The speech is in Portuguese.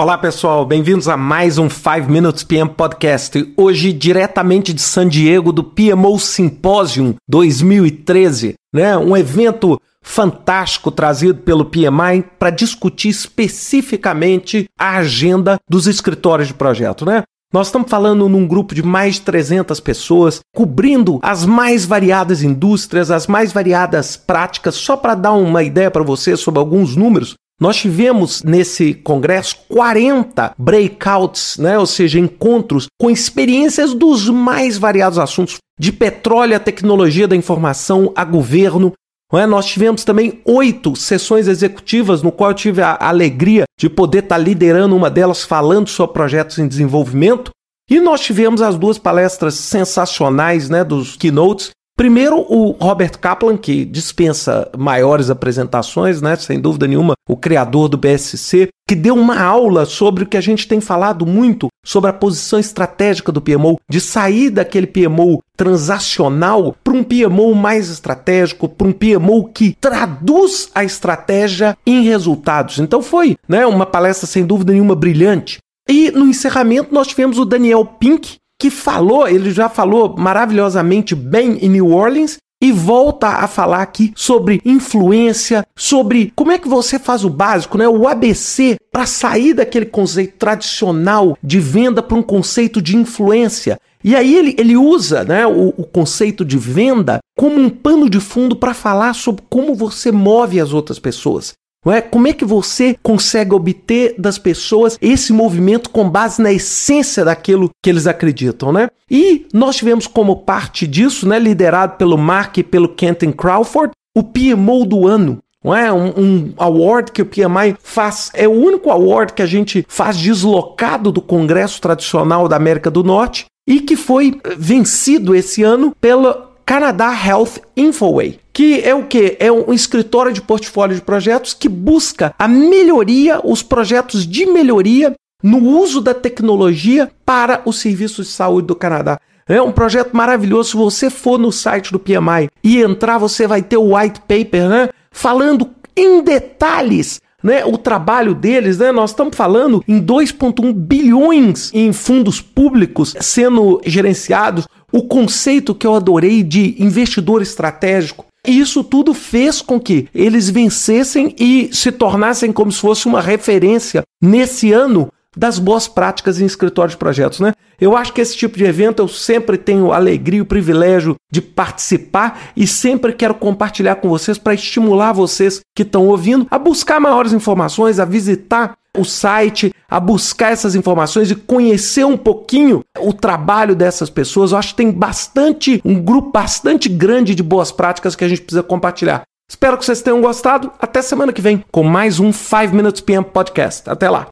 Olá pessoal, bem-vindos a mais um 5 Minutes PM Podcast. Hoje diretamente de San Diego do PMO Symposium 2013, né? Um evento fantástico trazido pelo PMI para discutir especificamente a agenda dos escritórios de projeto, né? Nós estamos falando num grupo de mais de 300 pessoas, cobrindo as mais variadas indústrias, as mais variadas práticas. Só para dar uma ideia para você sobre alguns números, nós tivemos nesse congresso 40 breakouts, né? ou seja, encontros com experiências dos mais variados assuntos, de petróleo a tecnologia da informação a governo. É? Nós tivemos também oito sessões executivas, no qual eu tive a alegria de poder estar liderando uma delas falando sobre projetos em desenvolvimento. E nós tivemos as duas palestras sensacionais né, dos keynotes Primeiro, o Robert Kaplan, que dispensa maiores apresentações, né? Sem dúvida nenhuma, o criador do BSC, que deu uma aula sobre o que a gente tem falado muito sobre a posição estratégica do PMO, de sair daquele PMO transacional para um PMO mais estratégico, para um PMO que traduz a estratégia em resultados. Então foi, né, uma palestra sem dúvida nenhuma brilhante. E no encerramento nós tivemos o Daniel Pink, que falou, ele já falou maravilhosamente bem em New Orleans e volta a falar aqui sobre influência, sobre como é que você faz o básico, né? O ABC para sair daquele conceito tradicional de venda para um conceito de influência. E aí ele, ele usa né, o, o conceito de venda como um pano de fundo para falar sobre como você move as outras pessoas. É? Como é que você consegue obter das pessoas esse movimento com base na essência daquilo que eles acreditam, né? E nós tivemos como parte disso, né, liderado pelo Mark e pelo Kenton Crawford, o PMO do ano. Não é um, um award que o PMI faz, é o único award que a gente faz deslocado do Congresso Tradicional da América do Norte e que foi vencido esse ano pelo Canadá Health Infoway, que é o que? É um escritório de portfólio de projetos que busca a melhoria, os projetos de melhoria no uso da tecnologia para os serviços de saúde do Canadá. É um projeto maravilhoso. Se você for no site do PMI e entrar, você vai ter o white paper, né? Falando em detalhes né, o trabalho deles, né, nós estamos falando em 2,1 bilhões em fundos públicos sendo gerenciados, o conceito que eu adorei de investidor estratégico. E isso tudo fez com que eles vencessem e se tornassem como se fosse uma referência nesse ano das boas práticas em escritório de projetos, né? Eu acho que esse tipo de evento eu sempre tenho alegria e o privilégio de participar e sempre quero compartilhar com vocês para estimular vocês que estão ouvindo a buscar maiores informações, a visitar o site, a buscar essas informações e conhecer um pouquinho o trabalho dessas pessoas. Eu acho que tem bastante, um grupo bastante grande de boas práticas que a gente precisa compartilhar. Espero que vocês tenham gostado. Até semana que vem com mais um 5 Minutes PM Podcast. Até lá.